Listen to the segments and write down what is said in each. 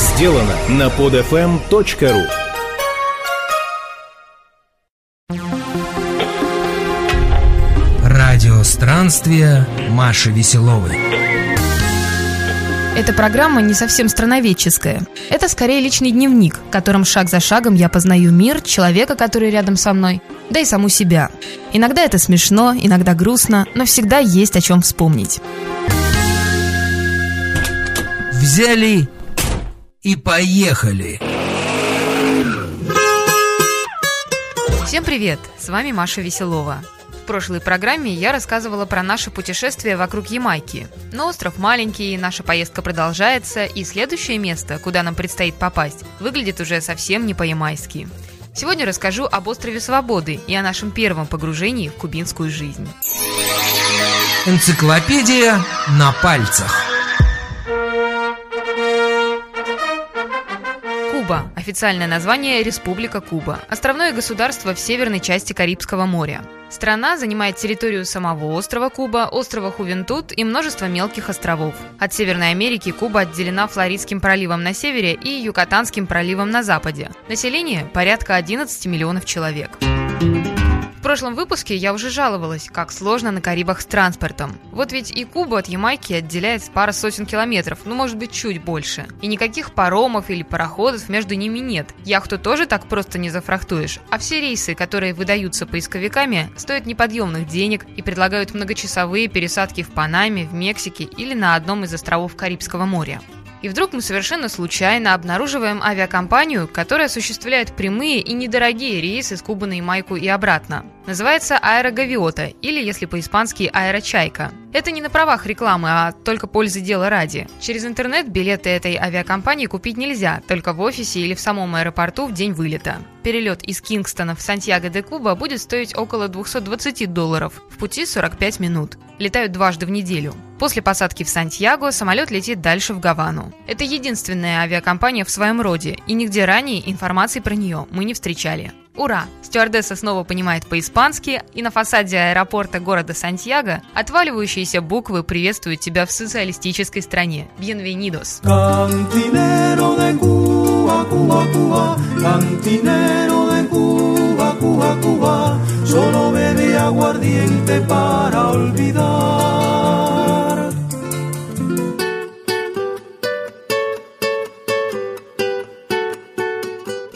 сделано на podfm.ru Радио странствия Маши Веселовой. Эта программа не совсем страноведческая. Это скорее личный дневник, в котором шаг за шагом я познаю мир, человека, который рядом со мной, да и саму себя. Иногда это смешно, иногда грустно, но всегда есть о чем вспомнить. Взяли и поехали. Всем привет! С вами Маша Веселова. В прошлой программе я рассказывала про наше путешествие вокруг Ямайки. Но остров маленький, наша поездка продолжается, и следующее место, куда нам предстоит попасть, выглядит уже совсем не по-ямайски. Сегодня расскажу об острове Свободы и о нашем первом погружении в кубинскую жизнь. Энциклопедия на пальцах. Официальное название – Республика Куба. Островное государство в северной части Карибского моря. Страна занимает территорию самого острова Куба, острова Хувентут и множество мелких островов. От Северной Америки Куба отделена Флоридским проливом на севере и Юкатанским проливом на западе. Население – порядка 11 миллионов человек. В прошлом выпуске я уже жаловалась, как сложно на Карибах с транспортом. Вот ведь и Кубу от Ямайки отделяет пара сотен километров, ну может быть чуть больше. И никаких паромов или пароходов между ними нет. Яхту тоже так просто не зафрахтуешь. А все рейсы, которые выдаются поисковиками, стоят неподъемных денег и предлагают многочасовые пересадки в Панаме, в Мексике или на одном из островов Карибского моря. И вдруг мы совершенно случайно обнаруживаем авиакомпанию, которая осуществляет прямые и недорогие рейсы с Кубы на Ямайку и обратно. Называется Аэрогавиота, или, если по-испански, Аэрочайка. Это не на правах рекламы, а только пользы дела ради. Через интернет билеты этой авиакомпании купить нельзя, только в офисе или в самом аэропорту в день вылета. Перелет из Кингстона в Сантьяго-де-Куба будет стоить около 220 долларов, в пути 45 минут. Летают дважды в неделю. После посадки в Сантьяго самолет летит дальше в Гавану. Это единственная авиакомпания в своем роде, и нигде ранее информации про нее мы не встречали. Ура! Стюардесса снова понимает по-испански, и на фасаде аэропорта города Сантьяго отваливающиеся буквы приветствуют тебя в социалистической стране. Bienvenidos! Solo bebe aguardiente para olvidar.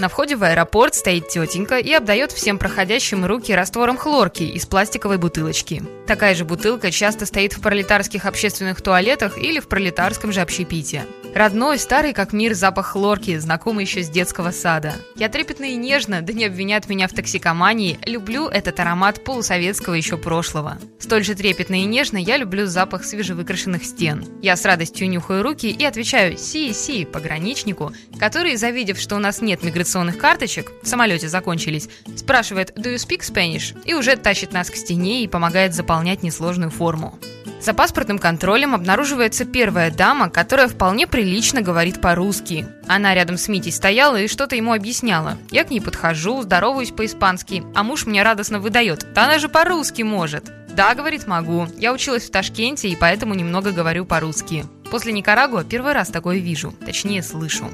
На входе в аэропорт стоит тетенька и обдает всем проходящим руки раствором хлорки из пластиковой бутылочки. Такая же бутылка часто стоит в пролетарских общественных туалетах или в пролетарском же общепите. Родной, старый как мир запах хлорки, знакомый еще с детского сада. Я трепетно и нежно, да не обвинят меня в токсикомании, люблю этот аромат полусоветского еще прошлого. Столь же трепетно и нежно я люблю запах свежевыкрашенных стен. Я с радостью нюхаю руки и отвечаю «си-си» пограничнику, который, завидев, что у нас нет миграционных карточек, в самолете закончились, спрашивает «Do you speak Spanish?» и уже тащит нас к стене и помогает заполнять несложную форму. За паспортным контролем обнаруживается первая дама, которая вполне прилично говорит по-русски. Она рядом с Митей стояла и что-то ему объясняла. Я к ней подхожу, здороваюсь по-испански, а муж мне радостно выдает. «Да она же по-русски может!» «Да, — говорит, — могу. Я училась в Ташкенте и поэтому немного говорю по-русски. После Никарагуа первый раз такое вижу, точнее слышу».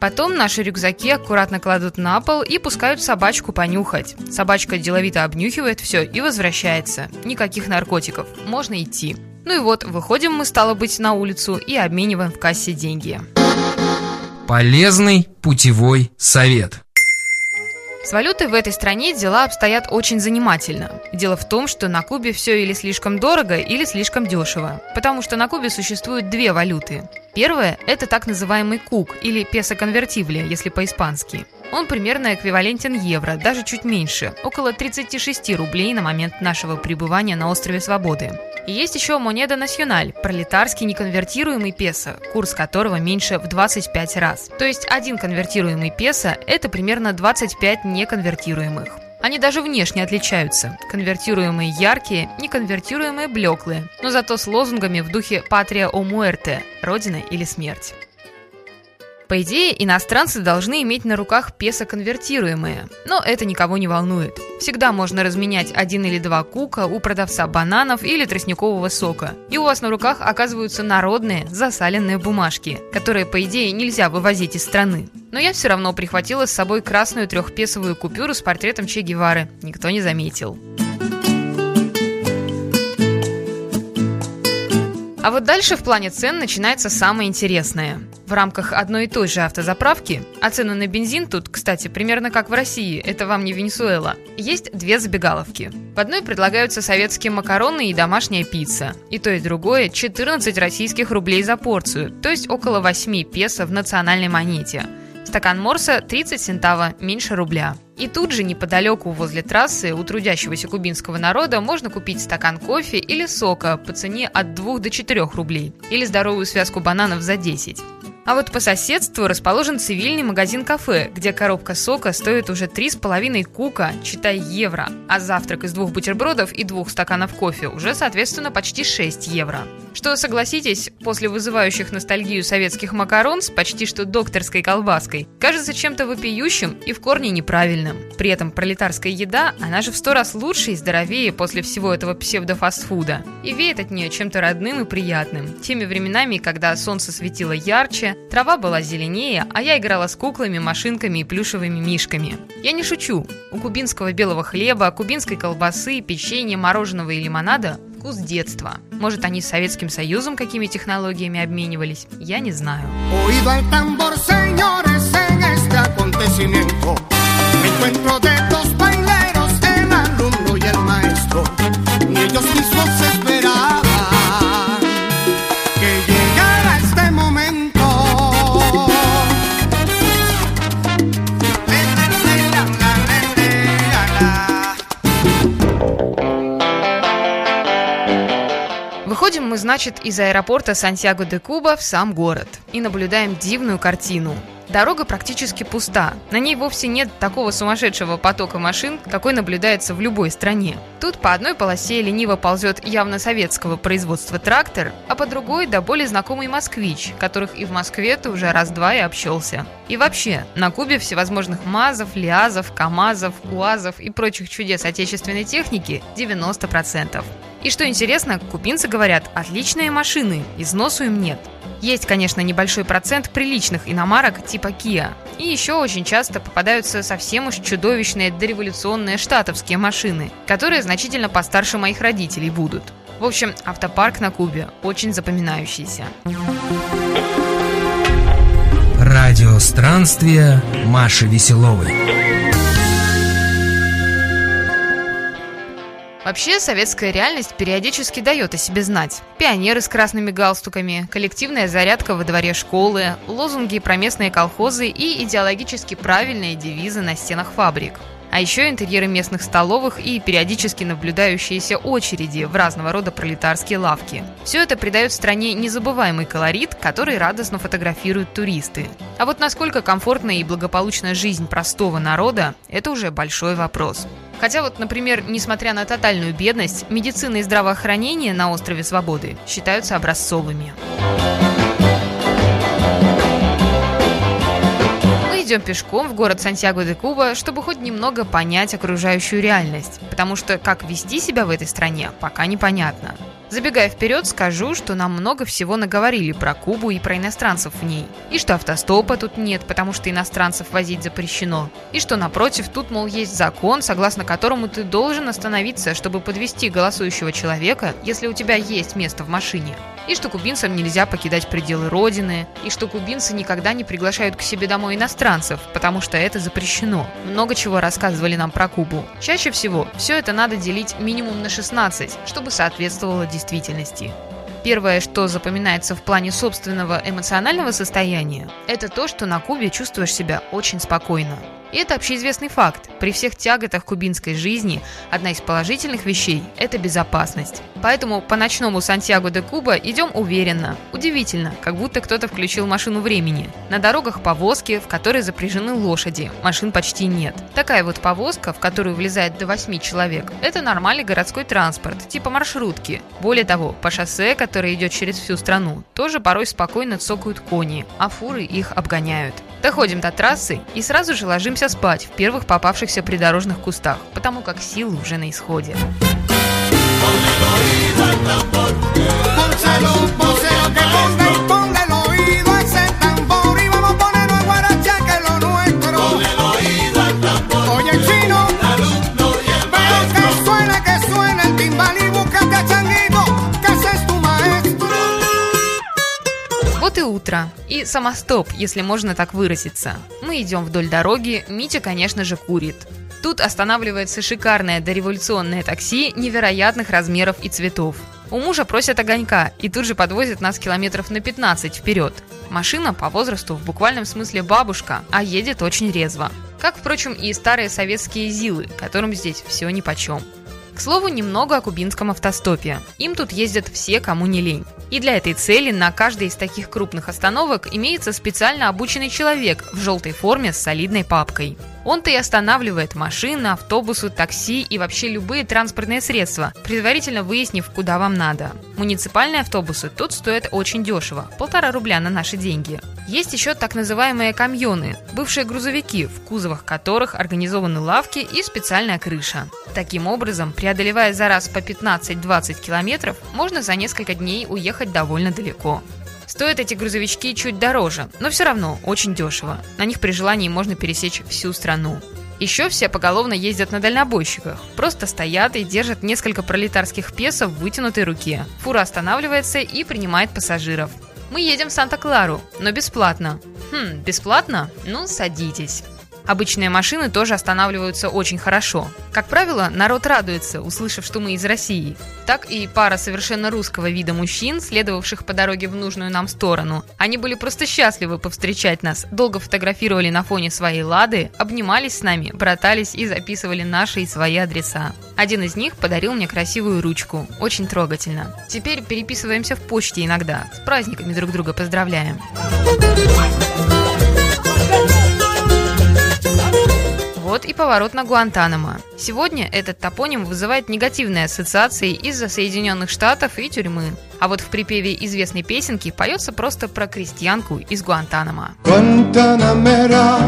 Потом наши рюкзаки аккуратно кладут на пол и пускают собачку понюхать. Собачка деловито обнюхивает все и возвращается. Никаких наркотиков. Можно идти. Ну и вот, выходим мы, стало быть, на улицу и обмениваем в кассе деньги. Полезный путевой совет. С валютой в этой стране дела обстоят очень занимательно. Дело в том, что на Кубе все или слишком дорого, или слишком дешево. Потому что на Кубе существуют две валюты. Первая – это так называемый кук, или песо конвертибле, если по-испански. Он примерно эквивалентен евро, даже чуть меньше, около 36 рублей на момент нашего пребывания на острове Свободы. И есть еще монеда националь, пролетарский неконвертируемый песо, курс которого меньше в 25 раз. То есть один конвертируемый песо – это примерно 25 неконвертируемых. Они даже внешне отличаются. Конвертируемые яркие, неконвертируемые блеклые, но зато с лозунгами в духе «Патрия о муэрте» – «Родина или смерть». По идее, иностранцы должны иметь на руках песо конвертируемые, но это никого не волнует. Всегда можно разменять один или два кука у продавца бананов или тростникового сока, и у вас на руках оказываются народные засаленные бумажки, которые, по идее, нельзя вывозить из страны. Но я все равно прихватила с собой красную трехпесовую купюру с портретом Че Гевары. Никто не заметил. А вот дальше в плане цен начинается самое интересное. В рамках одной и той же автозаправки, а цены на бензин тут, кстати, примерно как в России, это вам не Венесуэла, есть две забегаловки. В одной предлагаются советские макароны и домашняя пицца. И то и другое 14 российских рублей за порцию, то есть около 8 песо в национальной монете. Стакан морса 30 центава, меньше рубля. И тут же, неподалеку возле трассы, у трудящегося кубинского народа можно купить стакан кофе или сока по цене от 2 до 4 рублей, или здоровую связку бананов за 10. А вот по соседству расположен цивильный магазин-кафе, где коробка сока стоит уже 3,5 кука, читай евро, а завтрак из двух бутербродов и двух стаканов кофе уже, соответственно, почти 6 евро. Что, согласитесь, после вызывающих ностальгию советских макарон с почти что докторской колбаской, кажется чем-то вопиющим и в корне неправильным. При этом пролетарская еда, она же в сто раз лучше и здоровее после всего этого псевдофастфуда. И веет от нее чем-то родным и приятным. Теми временами, когда солнце светило ярче, трава была зеленее, а я играла с куклами, машинками и плюшевыми мишками. Я не шучу. У кубинского белого хлеба, кубинской колбасы, печенья, мороженого и лимонада вкус детства. Может, они с Советским Союзом какими технологиями обменивались? Я не знаю. encuentro de dos Выходим мы, значит, из аэропорта Сантьяго-де-Куба в сам город и наблюдаем дивную картину – Дорога практически пуста. На ней вовсе нет такого сумасшедшего потока машин, какой наблюдается в любой стране. Тут по одной полосе лениво ползет явно советского производства трактор, а по другой до более знакомый москвич, которых и в Москве ты уже раз-два и общался. И вообще, на Кубе всевозможных МАЗов, ЛиАЗов, КАМАЗов, УАЗов и прочих чудес отечественной техники 90%. И что интересно, кубинцы говорят, отличные машины, износу им нет. Есть, конечно, небольшой процент приличных иномарок типа Kia. И еще очень часто попадаются совсем уж чудовищные дореволюционные штатовские машины, которые значительно постарше моих родителей будут. В общем, автопарк на Кубе очень запоминающийся. Радио странствия Маши Веселовой. Вообще, советская реальность периодически дает о себе знать. Пионеры с красными галстуками, коллективная зарядка во дворе школы, лозунги про местные колхозы и идеологически правильные девизы на стенах фабрик. А еще интерьеры местных столовых и периодически наблюдающиеся очереди в разного рода пролетарские лавки. Все это придает стране незабываемый колорит, который радостно фотографируют туристы. А вот насколько комфортная и благополучная жизнь простого народа – это уже большой вопрос. Хотя вот, например, несмотря на тотальную бедность, медицина и здравоохранение на острове Свободы считаются образцовыми. Идем пешком в город Сантьяго-де-Куба, чтобы хоть немного понять окружающую реальность, потому что как вести себя в этой стране, пока непонятно. Забегая вперед, скажу, что нам много всего наговорили про Кубу и про иностранцев в ней. И что автостопа тут нет, потому что иностранцев возить запрещено. И что напротив, тут, мол, есть закон, согласно которому ты должен остановиться, чтобы подвести голосующего человека, если у тебя есть место в машине. И что кубинцам нельзя покидать пределы родины. И что кубинцы никогда не приглашают к себе домой иностранцев, потому что это запрещено. Много чего рассказывали нам про Кубу. Чаще всего все это надо делить минимум на 16, чтобы соответствовало действительности. Первое, что запоминается в плане собственного эмоционального состояния, это то, что на Кубе чувствуешь себя очень спокойно. И это общеизвестный факт. При всех тяготах кубинской жизни одна из положительных вещей – это безопасность. Поэтому по ночному Сантьяго де Куба идем уверенно. Удивительно, как будто кто-то включил машину времени. На дорогах повозки, в которой запряжены лошади. Машин почти нет. Такая вот повозка, в которую влезает до 8 человек, это нормальный городской транспорт, типа маршрутки. Более того, по шоссе, которое идет через всю страну, тоже порой спокойно цокают кони, а фуры их обгоняют. Доходим до трассы и сразу же ложимся спать в первых попавшихся придорожных кустах, потому как силы уже на исходе. Вот и утро. И самостоп, если можно так выразиться. Мы идем вдоль дороги, Митя, конечно же, курит. Тут останавливается шикарное дореволюционное такси невероятных размеров и цветов. У мужа просят огонька и тут же подвозят нас километров на 15 вперед. Машина по возрасту в буквальном смысле бабушка, а едет очень резво. Как, впрочем, и старые советские ЗИЛы, которым здесь все нипочем. К слову, немного о кубинском автостопе. Им тут ездят все, кому не лень. И для этой цели на каждой из таких крупных остановок имеется специально обученный человек в желтой форме с солидной папкой. Он-то и останавливает машины, автобусы, такси и вообще любые транспортные средства, предварительно выяснив, куда вам надо. Муниципальные автобусы тут стоят очень дешево – полтора рубля на наши деньги. Есть еще так называемые камьоны – бывшие грузовики, в кузовах которых организованы лавки и специальная крыша. Таким образом, преодолевая за раз по 15-20 километров, можно за несколько дней уехать довольно далеко. Стоят эти грузовички чуть дороже, но все равно очень дешево. На них при желании можно пересечь всю страну. Еще все поголовно ездят на дальнобойщиках. Просто стоят и держат несколько пролетарских песо в вытянутой руке. Фура останавливается и принимает пассажиров. Мы едем в Санта-Клару, но бесплатно. Хм, бесплатно? Ну, садитесь. Обычные машины тоже останавливаются очень хорошо. Как правило, народ радуется, услышав, что мы из России. Так и пара совершенно русского вида мужчин, следовавших по дороге в нужную нам сторону. Они были просто счастливы повстречать нас, долго фотографировали на фоне своей «Лады», обнимались с нами, братались и записывали наши и свои адреса. Один из них подарил мне красивую ручку. Очень трогательно. Теперь переписываемся в почте иногда. С праздниками друг друга поздравляем. Вот и поворот на Гуантанамо. Сегодня этот топоним вызывает негативные ассоциации из-за Соединенных Штатов и тюрьмы. А вот в припеве известной песенки поется просто про крестьянку из Гуантанамо. Гуантанамера,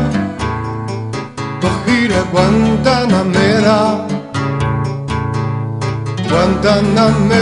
Гуантанамера, Гуантанамера.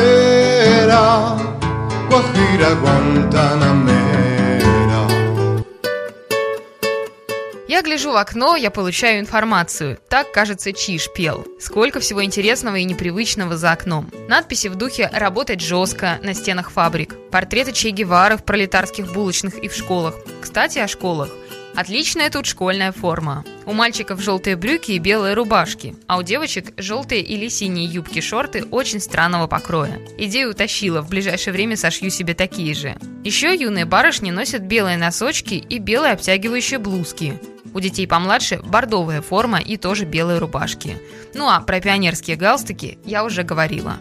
Я гляжу в окно, я получаю информацию. Так, кажется, Чиш пел. Сколько всего интересного и непривычного за окном. Надписи в духе «Работать жестко» на стенах фабрик. Портреты Че Гевары в пролетарских булочных и в школах. Кстати, о школах. Отличная тут школьная форма. У мальчиков желтые брюки и белые рубашки, а у девочек желтые или синие юбки-шорты очень странного покроя. Идею утащила, в ближайшее время сошью себе такие же. Еще юные барышни носят белые носочки и белые обтягивающие блузки. У детей помладше бордовая форма и тоже белые рубашки. Ну а про пионерские галстуки я уже говорила.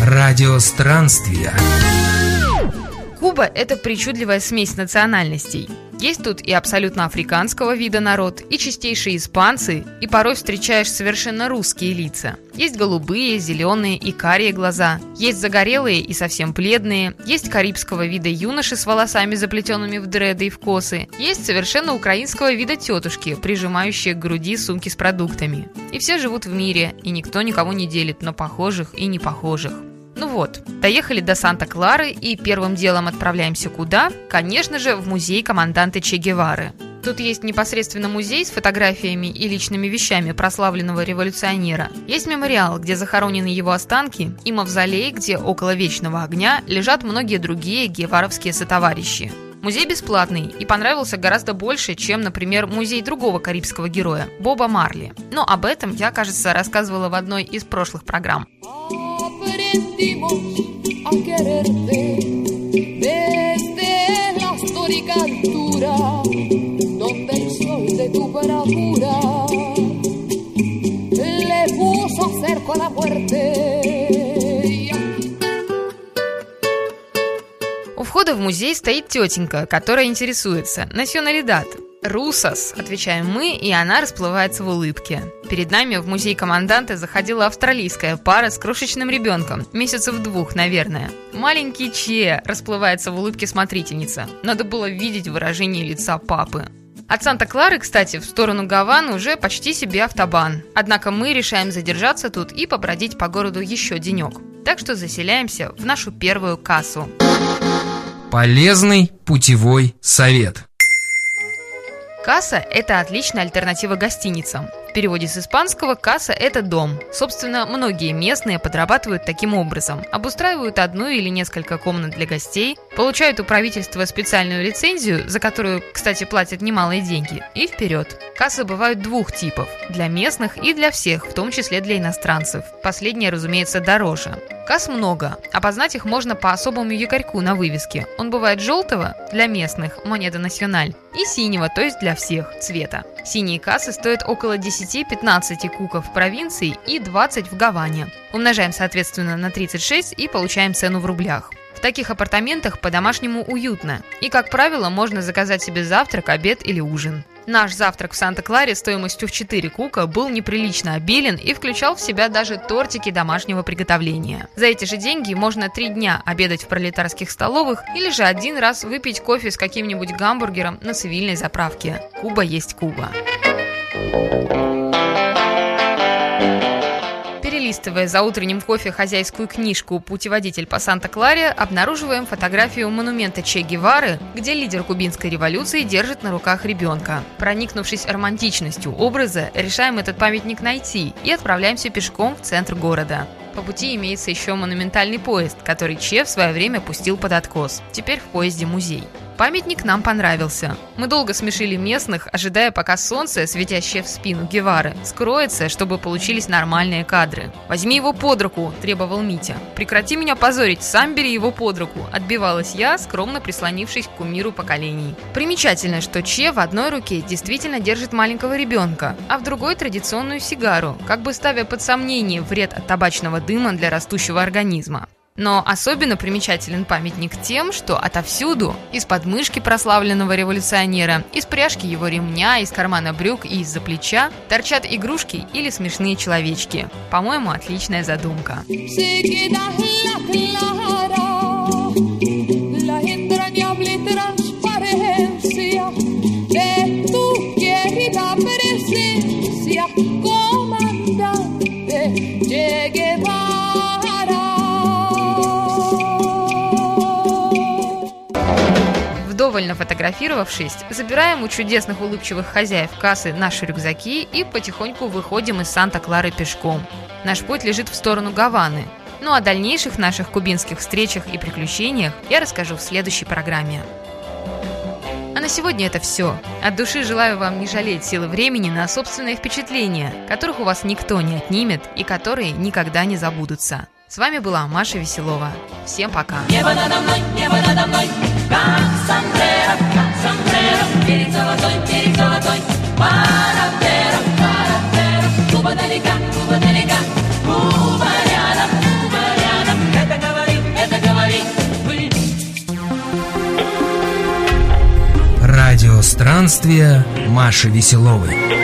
Радио странствия. Куба – это причудливая смесь национальностей. Есть тут и абсолютно африканского вида народ, и чистейшие испанцы, и порой встречаешь совершенно русские лица. Есть голубые, зеленые и карие глаза, есть загорелые и совсем бледные, есть карибского вида юноши с волосами, заплетенными в дреды и в косы, есть совершенно украинского вида тетушки, прижимающие к груди сумки с продуктами. И все живут в мире, и никто никого не делит на похожих и непохожих. Ну вот, доехали до Санта-Клары и первым делом отправляемся куда? Конечно же, в музей команданта Че Гевары. Тут есть непосредственно музей с фотографиями и личными вещами прославленного революционера. Есть мемориал, где захоронены его останки, и мавзолей, где около Вечного огня лежат многие другие геваровские сотоварищи. Музей бесплатный и понравился гораздо больше, чем, например, музей другого карибского героя – Боба Марли. Но об этом я, кажется, рассказывала в одной из прошлых программ aprendimos a quererte desde la histórica altura donde el sol de tu bravura le puso cerco a la muerte. У входа в музей стоит тетенька, которая интересуется, националидат, «Русос», — отвечаем мы, и она расплывается в улыбке. Перед нами в музей команданта заходила австралийская пара с крошечным ребенком, месяцев двух, наверное. «Маленький Че», — расплывается в улыбке смотрительница. Надо было видеть выражение лица папы. От Санта-Клары, кстати, в сторону Гаваны уже почти себе автобан. Однако мы решаем задержаться тут и побродить по городу еще денек. Так что заселяемся в нашу первую кассу. Полезный путевой совет. Касса – это отличная альтернатива гостиницам. В переводе с испанского «касса» – это дом. Собственно, многие местные подрабатывают таким образом. Обустраивают одну или несколько комнат для гостей, получают у правительства специальную лицензию, за которую, кстати, платят немалые деньги, и вперед. Кассы бывают двух типов – для местных и для всех, в том числе для иностранцев. Последнее, разумеется, дороже. Касс много. Опознать их можно по особому якорьку на вывеске. Он бывает желтого для местных, монета националь, и синего, то есть для всех, цвета. Синие кассы стоят около 10-15 куков в провинции и 20 в Гаване. Умножаем, соответственно, на 36 и получаем цену в рублях. В таких апартаментах по-домашнему уютно. И, как правило, можно заказать себе завтрак, обед или ужин. Наш завтрак в Санта-Кларе стоимостью в 4 кука был неприлично обилен и включал в себя даже тортики домашнего приготовления. За эти же деньги можно три дня обедать в пролетарских столовых или же один раз выпить кофе с каким-нибудь гамбургером на цивильной заправке. Куба есть Куба. Перелистывая за утренним кофе хозяйскую книжку «Путеводитель по Санта-Кларе», обнаруживаем фотографию монумента Че Гевары, где лидер кубинской революции держит на руках ребенка. Проникнувшись романтичностью образа, решаем этот памятник найти и отправляемся пешком в центр города. По пути имеется еще монументальный поезд, который Че в свое время пустил под откос. Теперь в поезде музей. Памятник нам понравился. Мы долго смешили местных, ожидая, пока солнце, светящее в спину Гевары, скроется, чтобы получились нормальные кадры. «Возьми его под руку», – требовал Митя. «Прекрати меня позорить, сам бери его под руку», – отбивалась я, скромно прислонившись к кумиру поколений. Примечательно, что Че в одной руке действительно держит маленького ребенка, а в другой традиционную сигару, как бы ставя под сомнение вред от табачного дыма для растущего организма. Но особенно примечателен памятник тем, что отовсюду, из подмышки прославленного революционера, из пряжки его ремня, из кармана брюк и из-за плеча торчат игрушки или смешные человечки. По-моему, отличная задумка. Вдоволь нафотографировавшись, забираем у чудесных улыбчивых хозяев кассы наши рюкзаки и потихоньку выходим из Санта-Клары пешком. Наш путь лежит в сторону Гаваны. Ну а о дальнейших наших кубинских встречах и приключениях я расскажу в следующей программе. А на сегодня это все. От души желаю вам не жалеть силы времени на собственные впечатления, которых у вас никто не отнимет и которые никогда не забудутся. С вами была Маша Веселова. Всем пока. Небо надо мной, небо надо мной, как сомбреро, как сомбреро, берег золотой, берег золотой, парапера, парапера, Куба далека, Куба далека, Куба рядом, Куба рядом, это говори, это говори, вы. Радио странствия Маши Веселовой.